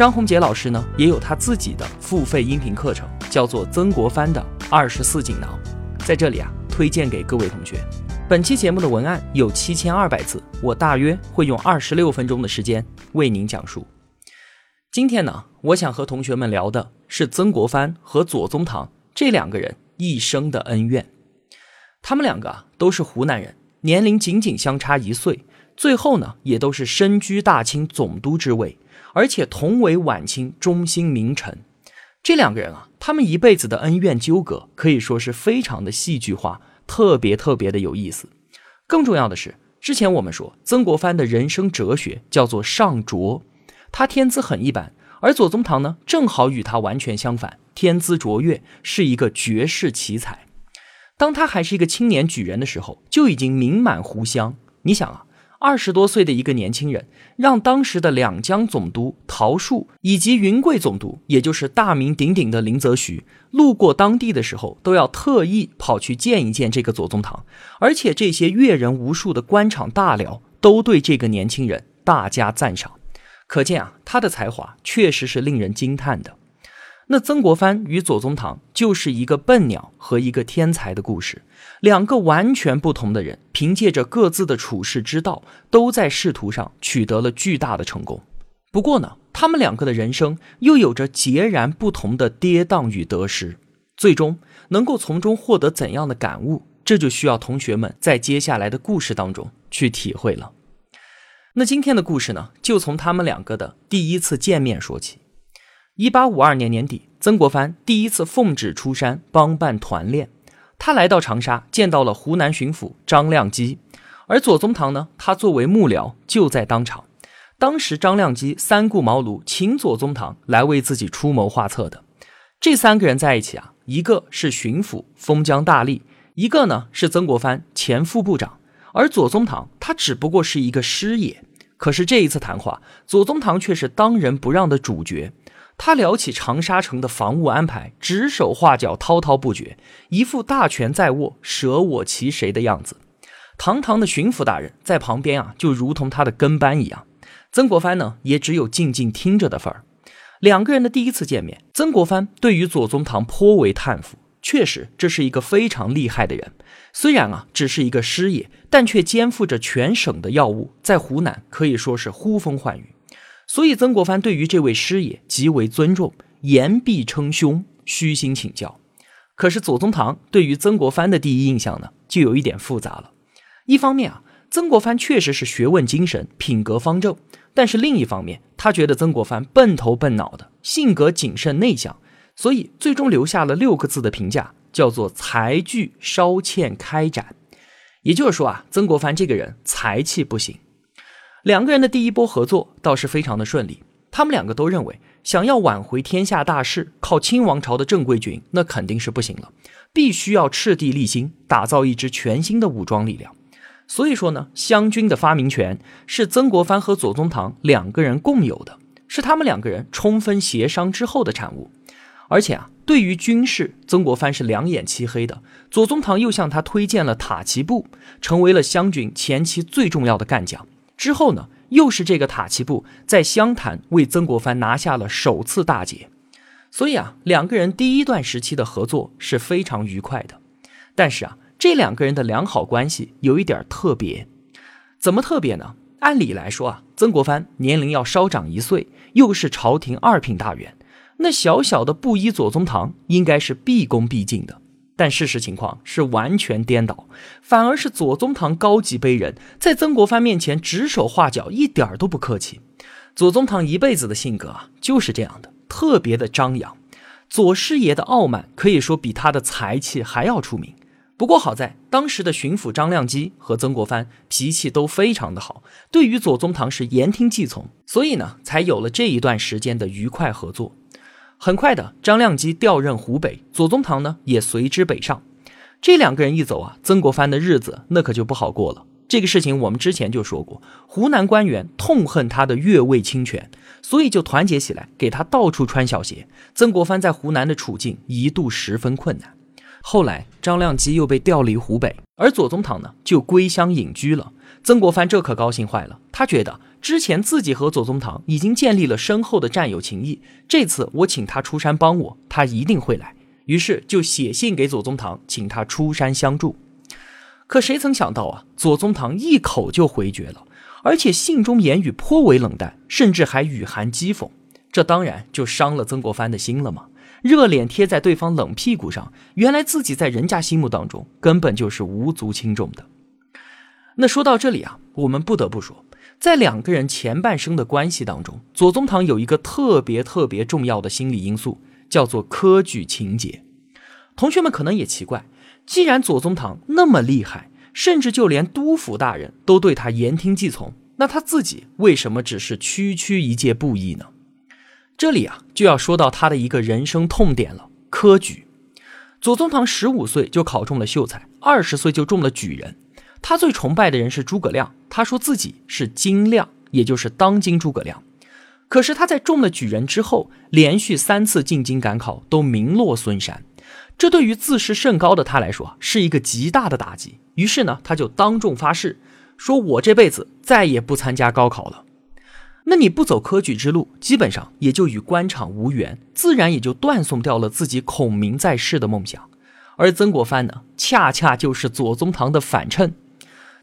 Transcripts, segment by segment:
张宏杰老师呢，也有他自己的付费音频课程，叫做《曾国藩的二十四锦囊》，在这里啊，推荐给各位同学。本期节目的文案有七千二百字，我大约会用二十六分钟的时间为您讲述。今天呢，我想和同学们聊的是曾国藩和左宗棠这两个人一生的恩怨。他们两个啊，都是湖南人，年龄仅仅相差一岁，最后呢，也都是身居大清总督之位。而且同为晚清中兴名臣，这两个人啊，他们一辈子的恩怨纠葛可以说是非常的戏剧化，特别特别的有意思。更重要的是，之前我们说曾国藩的人生哲学叫做上卓，他天资很一般，而左宗棠呢，正好与他完全相反，天资卓越，是一个绝世奇才。当他还是一个青年举人的时候，就已经名满湖湘。你想啊。二十多岁的一个年轻人，让当时的两江总督陶树以及云贵总督，也就是大名鼎鼎的林则徐，路过当地的时候，都要特意跑去见一见这个左宗棠。而且这些阅人无数的官场大僚都对这个年轻人大加赞赏，可见啊，他的才华确实是令人惊叹的。那曾国藩与左宗棠就是一个笨鸟和一个天才的故事，两个完全不同的人，凭借着各自的处世之道，都在仕途上取得了巨大的成功。不过呢，他们两个的人生又有着截然不同的跌宕与得失，最终能够从中获得怎样的感悟，这就需要同学们在接下来的故事当中去体会了。那今天的故事呢，就从他们两个的第一次见面说起。一八五二年年底，曾国藩第一次奉旨出山帮办团练。他来到长沙，见到了湖南巡抚张亮基，而左宗棠呢，他作为幕僚就在当场。当时张亮基三顾茅庐，请左宗棠来为自己出谋划策的。这三个人在一起啊，一个是巡抚封疆大吏，一个呢是曾国藩前副部长，而左宗棠他只不过是一个师爷。可是这一次谈话，左宗棠却是当仁不让的主角。他聊起长沙城的防务安排，指手画脚，滔滔不绝，一副大权在握，舍我其谁的样子。堂堂的巡抚大人在旁边啊，就如同他的跟班一样。曾国藩呢，也只有静静听着的份儿。两个人的第一次见面，曾国藩对于左宗棠颇为叹服。确实，这是一个非常厉害的人。虽然啊，只是一个师爷，但却肩负着全省的要务，在湖南可以说是呼风唤雨。所以，曾国藩对于这位师爷极为尊重，言必称兄，虚心请教。可是，左宗棠对于曾国藩的第一印象呢，就有一点复杂了。一方面啊，曾国藩确实是学问精神、品格方正；但是另一方面，他觉得曾国藩笨头笨脑的，性格谨慎内向，所以最终留下了六个字的评价，叫做“才具稍欠开展”。也就是说啊，曾国藩这个人才气不行。两个人的第一波合作倒是非常的顺利。他们两个都认为，想要挽回天下大势，靠清王朝的正规军那肯定是不行了，必须要赤地立心，打造一支全新的武装力量。所以说呢，湘军的发明权是曾国藩和左宗棠两个人共有的，是他们两个人充分协商之后的产物。而且啊，对于军事，曾国藩是两眼漆黑的，左宗棠又向他推荐了塔奇布，成为了湘军前期最重要的干将。之后呢，又是这个塔奇布在湘潭为曾国藩拿下了首次大捷，所以啊，两个人第一段时期的合作是非常愉快的。但是啊，这两个人的良好关系有一点特别，怎么特别呢？按理来说啊，曾国藩年龄要稍长一岁，又是朝廷二品大员，那小小的布衣左宗棠应该是毕恭毕敬的。但事实情况是完全颠倒，反而是左宗棠高级卑人，在曾国藩面前指手画脚，一点都不客气。左宗棠一辈子的性格啊，就是这样的，特别的张扬。左师爷的傲慢可以说比他的才气还要出名。不过好在当时的巡抚张亮基和曾国藩脾气都非常的好，对于左宗棠是言听计从，所以呢，才有了这一段时间的愉快合作。很快的，张亮基调任湖北，左宗棠呢也随之北上。这两个人一走啊，曾国藩的日子那可就不好过了。这个事情我们之前就说过，湖南官员痛恨他的越位侵权，所以就团结起来给他到处穿小鞋。曾国藩在湖南的处境一度十分困难。后来张亮基又被调离湖北，而左宗棠呢就归乡隐居了。曾国藩这可高兴坏了，他觉得之前自己和左宗棠已经建立了深厚的战友情谊，这次我请他出山帮我，他一定会来。于是就写信给左宗棠，请他出山相助。可谁曾想到啊，左宗棠一口就回绝了，而且信中言语颇为冷淡，甚至还语含讥讽。这当然就伤了曾国藩的心了嘛。热脸贴在对方冷屁股上，原来自己在人家心目当中根本就是无足轻重的。那说到这里啊，我们不得不说，在两个人前半生的关系当中，左宗棠有一个特别特别重要的心理因素。叫做科举情节，同学们可能也奇怪，既然左宗棠那么厉害，甚至就连督府大人都对他言听计从，那他自己为什么只是区区一介布衣呢？这里啊，就要说到他的一个人生痛点了——科举。左宗棠十五岁就考中了秀才，二十岁就中了举人。他最崇拜的人是诸葛亮，他说自己是金亮，也就是当今诸葛亮。可是他在中了举人之后，连续三次进京赶考都名落孙山，这对于自视甚高的他来说是一个极大的打击。于是呢，他就当众发誓，说我这辈子再也不参加高考了。那你不走科举之路，基本上也就与官场无缘，自然也就断送掉了自己孔明在世的梦想。而曾国藩呢，恰恰就是左宗棠的反衬。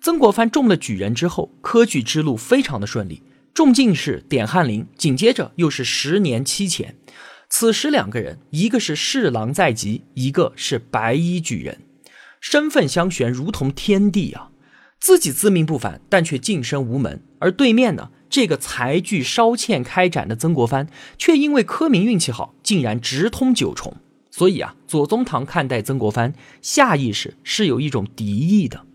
曾国藩中了举人之后，科举之路非常的顺利。中进士点翰林，紧接着又是十年期前。此时两个人，一个是侍郎在即，一个是白衣举人，身份相悬，如同天地啊！自己自命不凡，但却晋升无门；而对面呢，这个才具稍欠开展的曾国藩，却因为科名运气好，竟然直通九重。所以啊，左宗棠看待曾国藩，下意识是有一种敌意的。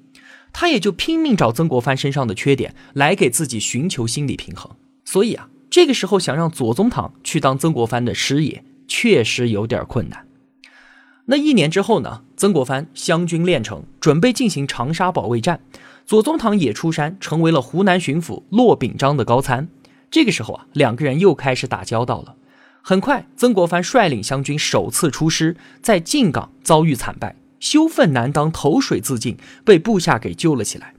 他也就拼命找曾国藩身上的缺点来给自己寻求心理平衡，所以啊，这个时候想让左宗棠去当曾国藩的师爷，确实有点困难。那一年之后呢，曾国藩湘军练成，准备进行长沙保卫战，左宗棠也出山，成为了湖南巡抚骆秉章的高参。这个时候啊，两个人又开始打交道了。很快，曾国藩率领湘军首次出师，在靖港遭遇惨败。羞愤难当，投水自尽，被部下给救了起来。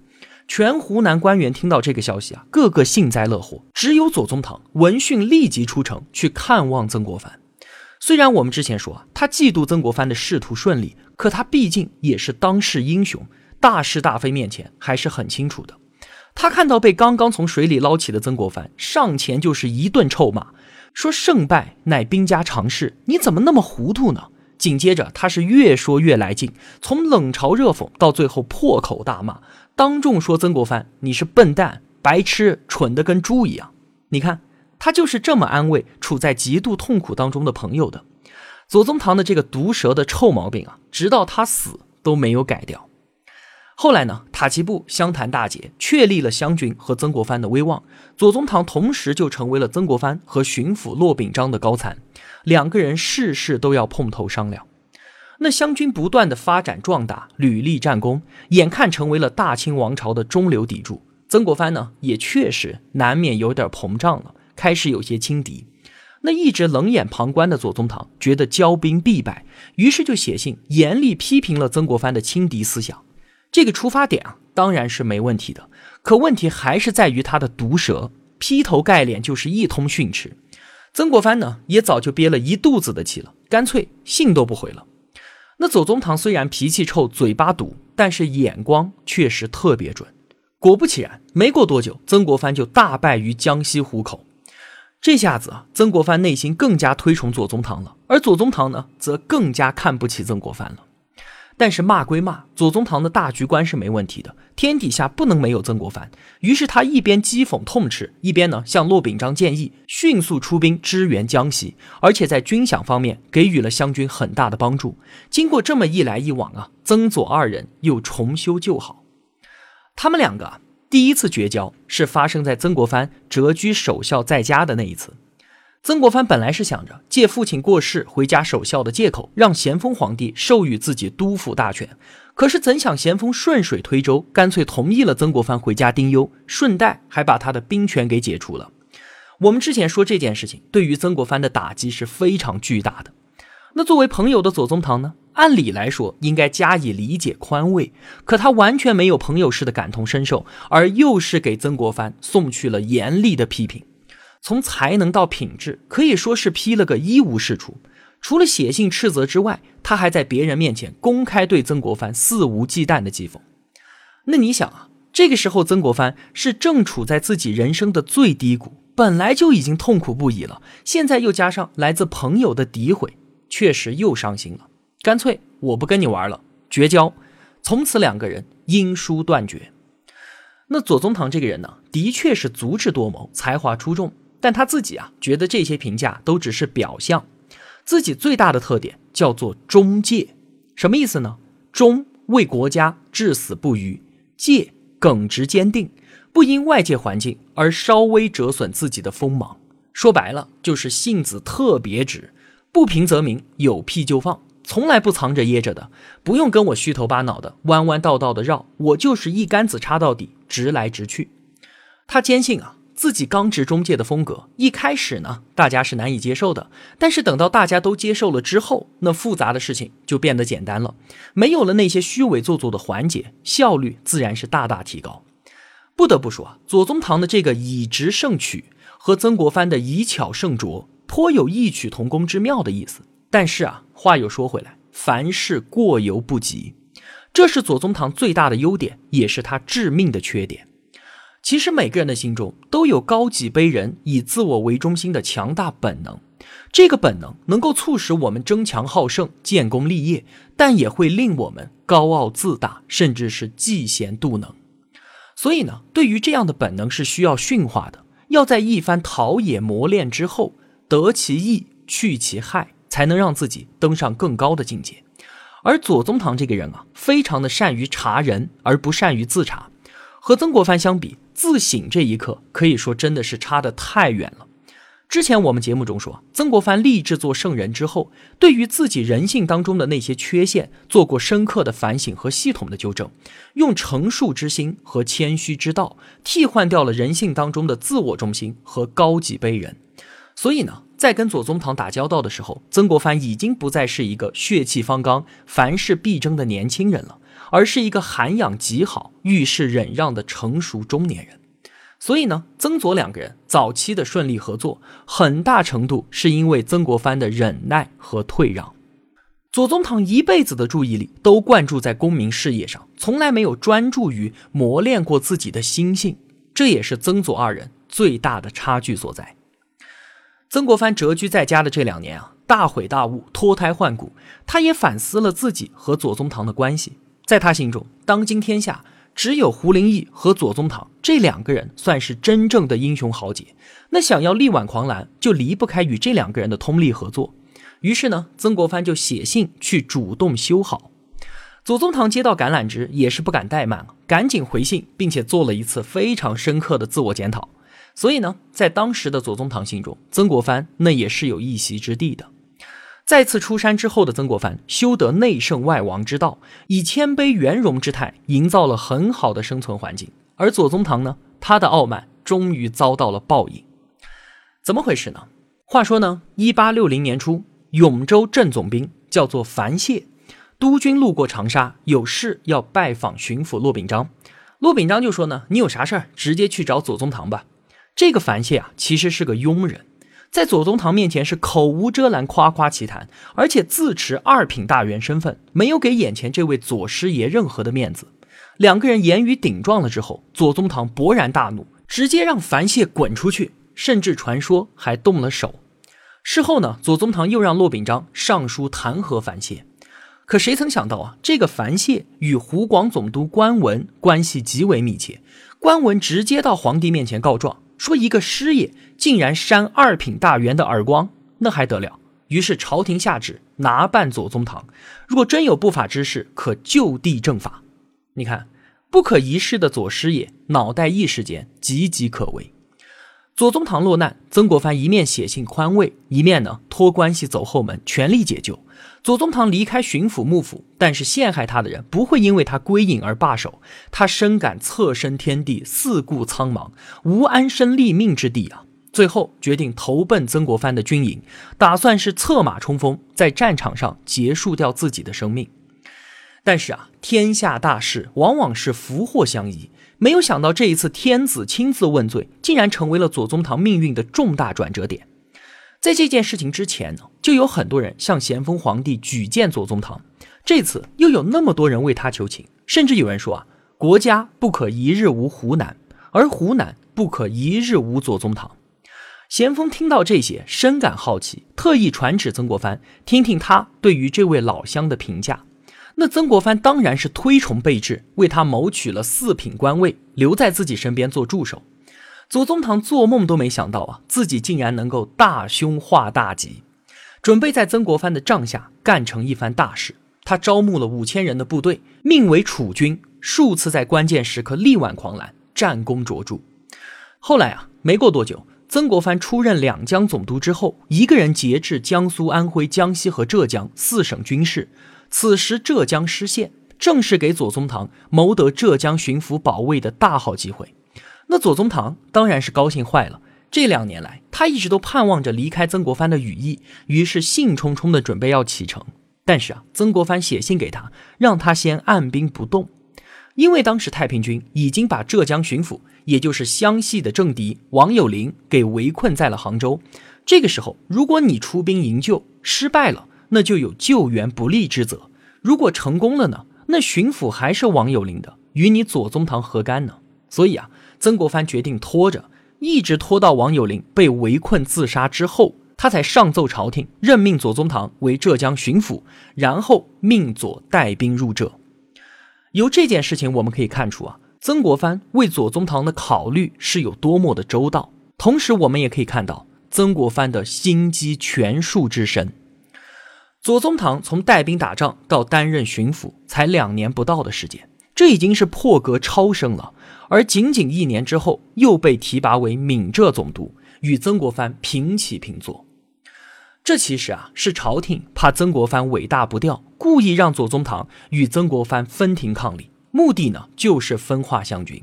全湖南官员听到这个消息啊，个个幸灾乐祸。只有左宗棠闻讯立即出城去看望曾国藩。虽然我们之前说啊，他嫉妒曾国藩的仕途顺利，可他毕竟也是当世英雄，大是大非面前还是很清楚的。他看到被刚刚从水里捞起的曾国藩，上前就是一顿臭骂，说胜败乃兵家常事，你怎么那么糊涂呢？紧接着，他是越说越来劲，从冷嘲热讽到最后破口大骂，当众说曾国藩你是笨蛋、白痴、蠢的跟猪一样。你看，他就是这么安慰处在极度痛苦当中的朋友的。左宗棠的这个毒舌的臭毛病啊，直到他死都没有改掉。后来呢，塔奇布湘潭大捷，确立了湘军和曾国藩的威望。左宗棠同时就成为了曾国藩和巡抚骆秉章的高参。两个人事事都要碰头商量。那湘军不断的发展壮大，屡立战功，眼看成为了大清王朝的中流砥柱。曾国藩呢，也确实难免有点膨胀了，开始有些轻敌。那一直冷眼旁观的左宗棠觉得骄兵必败，于是就写信严厉批评了曾国藩的轻敌思想。这个出发点啊，当然是没问题的，可问题还是在于他的毒舌，劈头盖脸就是一通训斥。曾国藩呢，也早就憋了一肚子的气了，干脆信都不回了。那左宗棠虽然脾气臭、嘴巴毒，但是眼光确实特别准。果不其然，没过多久，曾国藩就大败于江西湖口。这下子啊，曾国藩内心更加推崇左宗棠了，而左宗棠呢，则更加看不起曾国藩了。但是骂归骂，左宗棠的大局观是没问题的。天底下不能没有曾国藩，于是他一边讥讽痛斥，一边呢向骆秉章建议迅速出兵支援江西，而且在军饷方面给予了湘军很大的帮助。经过这么一来一往啊，曾左二人又重修旧好。他们两个第一次绝交是发生在曾国藩谪居守孝在家的那一次。曾国藩本来是想着借父亲过世回家守孝的借口，让咸丰皇帝授予自己督抚大权。可是怎想咸丰顺水推舟，干脆同意了曾国藩回家丁忧，顺带还把他的兵权给解除了。我们之前说这件事情对于曾国藩的打击是非常巨大的。那作为朋友的左宗棠呢？按理来说应该加以理解宽慰，可他完全没有朋友式的感同身受，而又是给曾国藩送去了严厉的批评。从才能到品质，可以说是批了个一无是处。除了写信斥责之外，他还在别人面前公开对曾国藩肆无忌惮的讥讽。那你想啊，这个时候曾国藩是正处在自己人生的最低谷，本来就已经痛苦不已了，现在又加上来自朋友的诋毁，确实又伤心了。干脆我不跟你玩了，绝交。从此两个人因书断绝。那左宗棠这个人呢，的确是足智多谋，才华出众。但他自己啊，觉得这些评价都只是表象，自己最大的特点叫做忠戒，什么意思呢？忠为国家至死不渝，戒耿直坚定，不因外界环境而稍微折损自己的锋芒。说白了，就是性子特别直，不平则鸣，有屁就放，从来不藏着掖着的，不用跟我虚头巴脑的弯弯道道的绕，我就是一竿子插到底，直来直去。他坚信啊。自己刚直中介的风格，一开始呢，大家是难以接受的。但是等到大家都接受了之后，那复杂的事情就变得简单了，没有了那些虚伪做作的环节，效率自然是大大提高。不得不说啊，左宗棠的这个以直胜曲和曾国藩的以巧胜拙，颇有异曲同工之妙的意思。但是啊，话又说回来，凡事过犹不及，这是左宗棠最大的优点，也是他致命的缺点。其实每个人的心中都有高己卑人、以自我为中心的强大本能，这个本能能够促使我们争强好胜、建功立业，但也会令我们高傲自大，甚至是嫉贤妒能。所以呢，对于这样的本能是需要驯化的，要在一番陶冶磨练之后，得其意，去其害，才能让自己登上更高的境界。而左宗棠这个人啊，非常的善于察人，而不善于自察，和曾国藩相比。自省这一刻，可以说真的是差得太远了。之前我们节目中说，曾国藩立志做圣人之后，对于自己人性当中的那些缺陷，做过深刻的反省和系统的纠正，用成熟之心和谦虚之道，替换掉了人性当中的自我中心和高级卑人。所以呢，在跟左宗棠打交道的时候，曾国藩已经不再是一个血气方刚、凡事必争的年轻人了。而是一个涵养极好、遇事忍让的成熟中年人，所以呢，曾左两个人早期的顺利合作，很大程度是因为曾国藩的忍耐和退让。左宗棠一辈子的注意力都灌注在功名事业上，从来没有专注于磨练过自己的心性，这也是曾左二人最大的差距所在。曾国藩谪居在家的这两年啊，大悔大悟，脱胎换骨，他也反思了自己和左宗棠的关系。在他心中，当今天下只有胡林翼和左宗棠这两个人算是真正的英雄豪杰。那想要力挽狂澜，就离不开与这两个人的通力合作。于是呢，曾国藩就写信去主动修好。左宗棠接到橄榄枝，也是不敢怠慢，赶紧回信，并且做了一次非常深刻的自我检讨。所以呢，在当时的左宗棠心中，曾国藩那也是有一席之地的。再次出山之后的曾国藩，修得内圣外王之道，以谦卑圆融之态，营造了很好的生存环境。而左宗棠呢，他的傲慢终于遭到了报应。怎么回事呢？话说呢，一八六零年初，永州镇总兵叫做樊谢，督军路过长沙，有事要拜访巡抚骆秉章。骆秉章就说呢：“你有啥事儿，直接去找左宗棠吧。”这个樊谢啊，其实是个庸人。在左宗棠面前是口无遮拦，夸夸其谈，而且自持二品大员身份，没有给眼前这位左师爷任何的面子。两个人言语顶撞了之后，左宗棠勃然大怒，直接让樊谢滚出去，甚至传说还动了手。事后呢，左宗棠又让骆秉章上书弹劾樊谢。可谁曾想到啊，这个樊谢与湖广总督关文关系极为密切，关文直接到皇帝面前告状。说一个师爷竟然扇二品大员的耳光，那还得了？于是朝廷下旨拿办左宗棠，如果真有不法之事，可就地正法。你看，不可一世的左师爷，脑袋一时间岌岌可危。左宗棠落难，曾国藩一面写信宽慰，一面呢托关系走后门，全力解救。左宗棠离开巡抚幕府，但是陷害他的人不会因为他归隐而罢手。他深感侧身天地，四顾苍茫，无安身立命之地啊！最后决定投奔曾国藩的军营，打算是策马冲锋，在战场上结束掉自己的生命。但是啊，天下大事往往是福祸相依。没有想到这一次天子亲自问罪，竟然成为了左宗棠命运的重大转折点。在这件事情之前呢，就有很多人向咸丰皇帝举荐左宗棠。这次又有那么多人为他求情，甚至有人说啊，国家不可一日无湖南，而湖南不可一日无左宗棠。咸丰听到这些，深感好奇，特意传旨曾国藩，听听他对于这位老乡的评价。那曾国藩当然是推崇备至，为他谋取了四品官位，留在自己身边做助手。左宗棠做梦都没想到啊，自己竟然能够大凶化大吉，准备在曾国藩的帐下干成一番大事。他招募了五千人的部队，命为楚军，数次在关键时刻力挽狂澜，战功卓著。后来啊，没过多久，曾国藩出任两江总督之后，一个人节制江苏、安徽、江西和浙江四省军事。此时浙江失陷，正是给左宗棠谋得浙江巡抚保卫的大好机会。那左宗棠当然是高兴坏了。这两年来，他一直都盼望着离开曾国藩的羽翼，于是兴冲冲的准备要启程。但是啊，曾国藩写信给他，让他先按兵不动，因为当时太平军已经把浙江巡抚，也就是湘系的政敌王有龄给围困在了杭州。这个时候，如果你出兵营救失败了，那就有救援不利之责。如果成功了呢？那巡抚还是王有龄的，与你左宗棠何干呢？所以啊，曾国藩决定拖着，一直拖到王有龄被围困自杀之后，他才上奏朝廷，任命左宗棠为浙江巡抚，然后命左带兵入浙。由这件事情我们可以看出啊，曾国藩为左宗棠的考虑是有多么的周到。同时，我们也可以看到曾国藩的心机权术之深。左宗棠从带兵打仗到担任巡抚，才两年不到的时间，这已经是破格超升了。而仅仅一年之后，又被提拔为闽浙总督，与曾国藩平起平坐。这其实啊，是朝廷怕曾国藩尾大不掉，故意让左宗棠与曾国藩分庭抗礼，目的呢，就是分化湘军。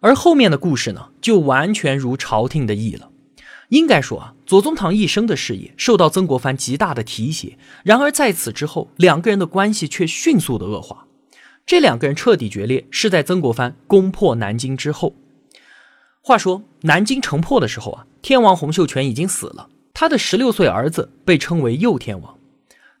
而后面的故事呢，就完全如朝廷的意了。应该说啊，左宗棠一生的事业受到曾国藩极大的提携。然而在此之后，两个人的关系却迅速的恶化。这两个人彻底决裂是在曾国藩攻破南京之后。话说南京城破的时候啊，天王洪秀全已经死了，他的十六岁儿子被称为右天王。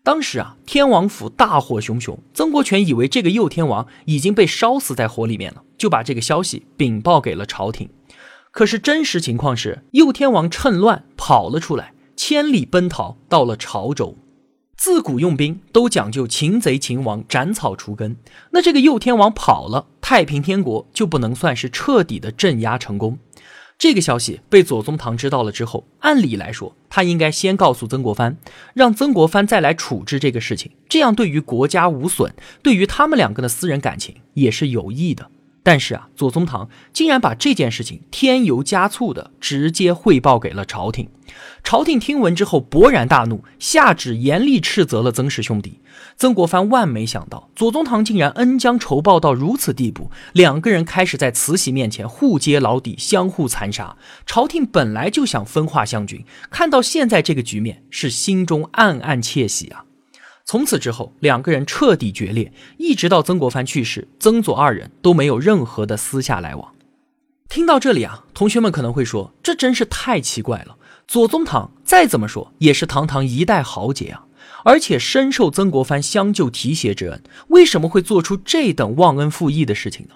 当时啊，天王府大火熊熊，曾国荃以为这个右天王已经被烧死在火里面了，就把这个消息禀报给了朝廷。可是真实情况是，右天王趁乱跑了出来，千里奔逃到了潮州。自古用兵都讲究擒贼擒王、斩草除根。那这个右天王跑了，太平天国就不能算是彻底的镇压成功。这个消息被左宗棠知道了之后，按理来说，他应该先告诉曾国藩，让曾国藩再来处置这个事情，这样对于国家无损，对于他们两个的私人感情也是有益的。但是啊，左宗棠竟然把这件事情添油加醋的直接汇报给了朝廷。朝廷听闻之后勃然大怒，下旨严厉斥责了曾氏兄弟。曾国藩万没想到，左宗棠竟然恩将仇报到如此地步，两个人开始在慈禧面前互揭老底，相互残杀。朝廷本来就想分化湘军，看到现在这个局面，是心中暗暗窃喜啊。从此之后，两个人彻底决裂，一直到曾国藩去世，曾左二人都没有任何的私下来往。听到这里啊，同学们可能会说，这真是太奇怪了。左宗棠再怎么说也是堂堂一代豪杰啊，而且深受曾国藩相救提携之恩，为什么会做出这等忘恩负义的事情呢？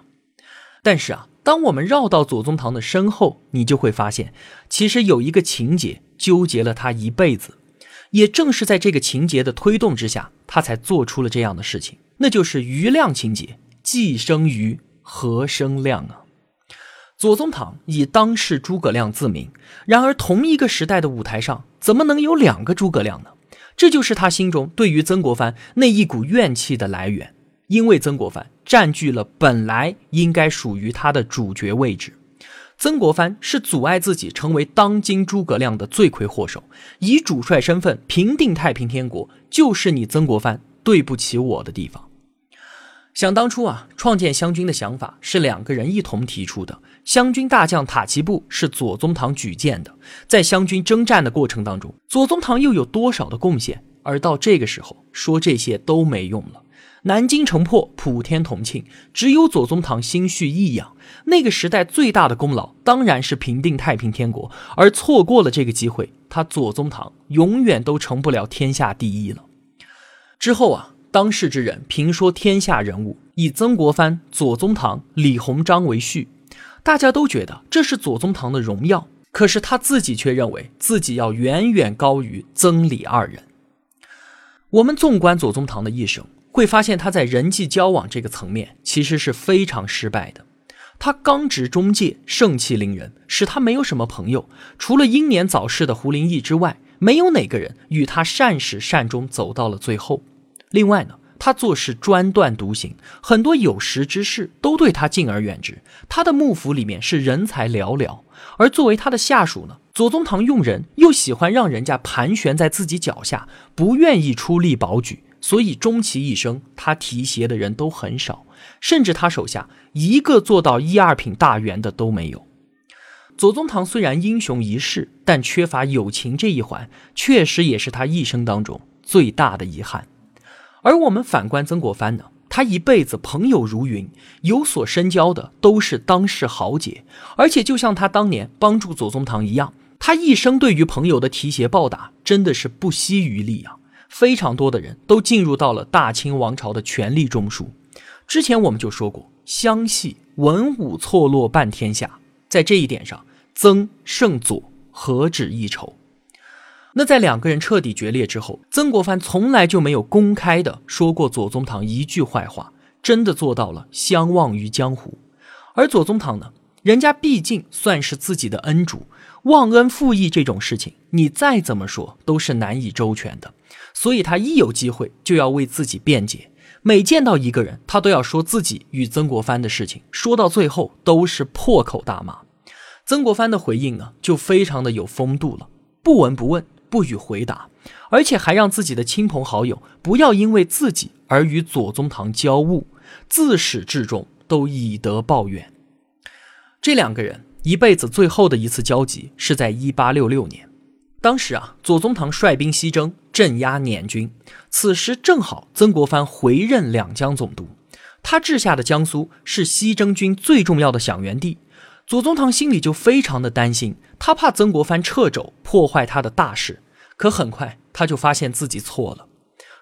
但是啊，当我们绕到左宗棠的身后，你就会发现，其实有一个情节纠结了他一辈子。也正是在这个情节的推动之下，他才做出了这样的事情，那就是余亮情节。既生瑜，何生亮啊？左宗棠以当世诸葛亮自名，然而同一个时代的舞台上，怎么能有两个诸葛亮呢？这就是他心中对于曾国藩那一股怨气的来源，因为曾国藩占据了本来应该属于他的主角位置。曾国藩是阻碍自己成为当今诸葛亮的罪魁祸首，以主帅身份平定太平天国，就是你曾国藩对不起我的地方。想当初啊，创建湘军的想法是两个人一同提出的。湘军大将塔奇布是左宗棠举荐的，在湘军征战的过程当中，左宗棠又有多少的贡献？而到这个时候，说这些都没用了。南京城破，普天同庆，只有左宗棠心绪异样。那个时代最大的功劳当然是平定太平天国，而错过了这个机会，他左宗棠永远都成不了天下第一了。之后啊。当世之人评说天下人物，以曾国藩、左宗棠、李鸿章为序，大家都觉得这是左宗棠的荣耀。可是他自己却认为自己要远远高于曾李二人。我们纵观左宗棠的一生，会发现他在人际交往这个层面其实是非常失败的。他刚直中介，盛气凌人，使他没有什么朋友。除了英年早逝的胡林翼之外，没有哪个人与他善始善终，走到了最后。另外呢，他做事专断独行，很多有识之士都对他敬而远之。他的幕府里面是人才寥寥，而作为他的下属呢，左宗棠用人又喜欢让人家盘旋在自己脚下，不愿意出力保举，所以终其一生，他提携的人都很少，甚至他手下一个做到一二品大员的都没有。左宗棠虽然英雄一世，但缺乏友情这一环，确实也是他一生当中最大的遗憾。而我们反观曾国藩呢，他一辈子朋友如云，有所深交的都是当世豪杰，而且就像他当年帮助左宗棠一样，他一生对于朋友的提携报答真的是不惜余力啊！非常多的人都进入到了大清王朝的权力中枢。之前我们就说过，湘系文武错落半天下，在这一点上，曾胜左何止一筹？那在两个人彻底决裂之后，曾国藩从来就没有公开的说过左宗棠一句坏话，真的做到了相忘于江湖。而左宗棠呢，人家毕竟算是自己的恩主，忘恩负义这种事情，你再怎么说都是难以周全的。所以他一有机会就要为自己辩解，每见到一个人，他都要说自己与曾国藩的事情，说到最后都是破口大骂。曾国藩的回应呢，就非常的有风度了，不闻不问。不予回答，而且还让自己的亲朋好友不要因为自己而与左宗棠交恶，自始至终都以德报怨。这两个人一辈子最后的一次交集是在一八六六年，当时啊，左宗棠率兵西征，镇压捻军，此时正好曾国藩回任两江总督，他治下的江苏是西征军最重要的响源地。左宗棠心里就非常的担心，他怕曾国藩掣肘破坏他的大事。可很快他就发现自己错了。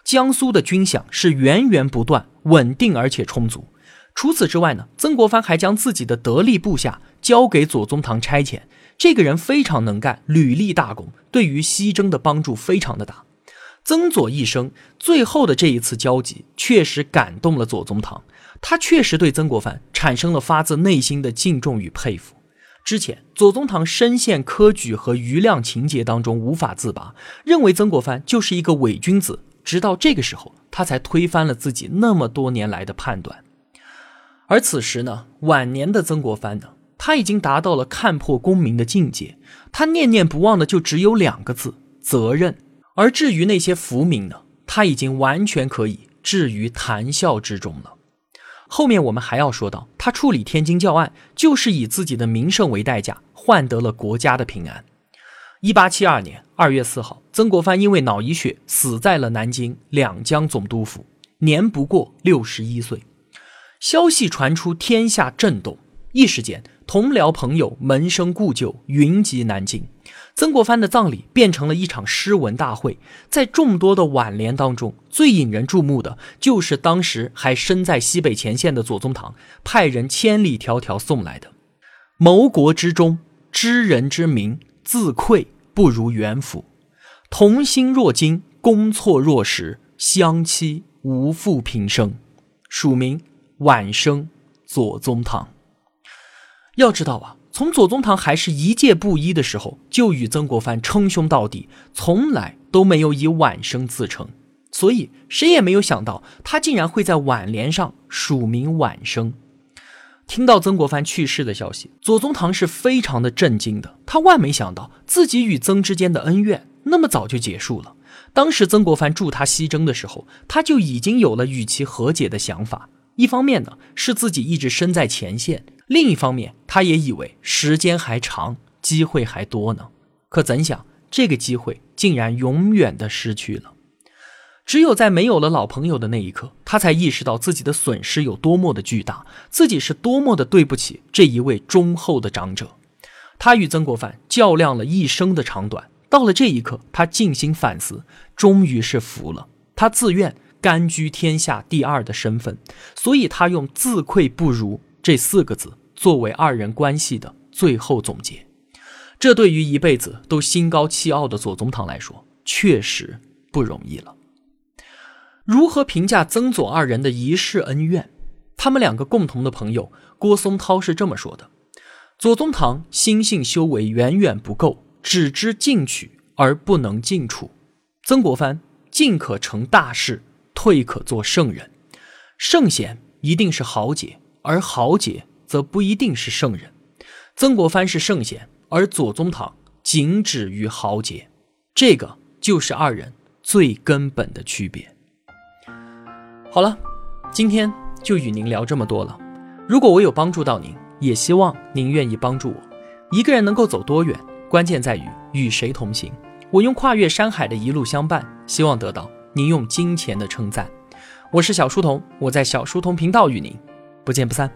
江苏的军饷是源源不断、稳定而且充足。除此之外呢，曾国藩还将自己的得力部下交给左宗棠差遣。这个人非常能干，屡立大功，对于西征的帮助非常的大。曾左一生最后的这一次交集，确实感动了左宗棠。他确实对曾国藩产生了发自内心的敬重与佩服。之前，左宗棠深陷科举和余量情节当中无法自拔，认为曾国藩就是一个伪君子。直到这个时候，他才推翻了自己那么多年来的判断。而此时呢，晚年的曾国藩呢，他已经达到了看破功名的境界，他念念不忘的就只有两个字：责任。而至于那些浮名呢，他已经完全可以置于谈笑之中了。后面我们还要说到，他处理天津教案，就是以自己的名声为代价，换得了国家的平安。一八七二年二月四号，曾国藩因为脑溢血死在了南京两江总督府，年不过六十一岁。消息传出，天下震动，一时间，同僚朋友、门生故旧云集南京。曾国藩的葬礼变成了一场诗文大会，在众多的挽联当中，最引人注目的就是当时还身在西北前线的左宗棠派人千里迢迢送来的：“谋国之忠，知人之明，自愧不如元辅；同心若金，攻错若石，相期无负平生。”署名晚生左宗棠。要知道啊。从左宗棠还是一介布衣的时候，就与曾国藩称兄道弟，从来都没有以晚生自称，所以谁也没有想到他竟然会在挽联上署名晚生。听到曾国藩去世的消息，左宗棠是非常的震惊的。他万没想到自己与曾之间的恩怨那么早就结束了。当时曾国藩助他西征的时候，他就已经有了与其和解的想法。一方面呢，是自己一直身在前线；另一方面，他也以为时间还长，机会还多呢。可怎想，这个机会竟然永远的失去了。只有在没有了老朋友的那一刻，他才意识到自己的损失有多么的巨大，自己是多么的对不起这一位忠厚的长者。他与曾国藩较量了一生的长短，到了这一刻，他静心反思，终于是服了。他自愿甘居天下第二的身份，所以他用“自愧不如”这四个字作为二人关系的最后总结。这对于一辈子都心高气傲的左宗棠来说，确实不容易了。如何评价曾左二人的一世恩怨？他们两个共同的朋友郭松涛是这么说的：左宗棠心性修为远远不够，只知进取而不能进处；曾国藩进可成大事，退可做圣人。圣贤一定是豪杰，而豪杰则不一定是圣人。曾国藩是圣贤，而左宗棠仅止于豪杰，这个就是二人最根本的区别。好了，今天就与您聊这么多了。如果我有帮助到您，也希望您愿意帮助我。一个人能够走多远，关键在于与谁同行。我用跨越山海的一路相伴，希望得到您用金钱的称赞。我是小书童，我在小书童频道与您不见不散。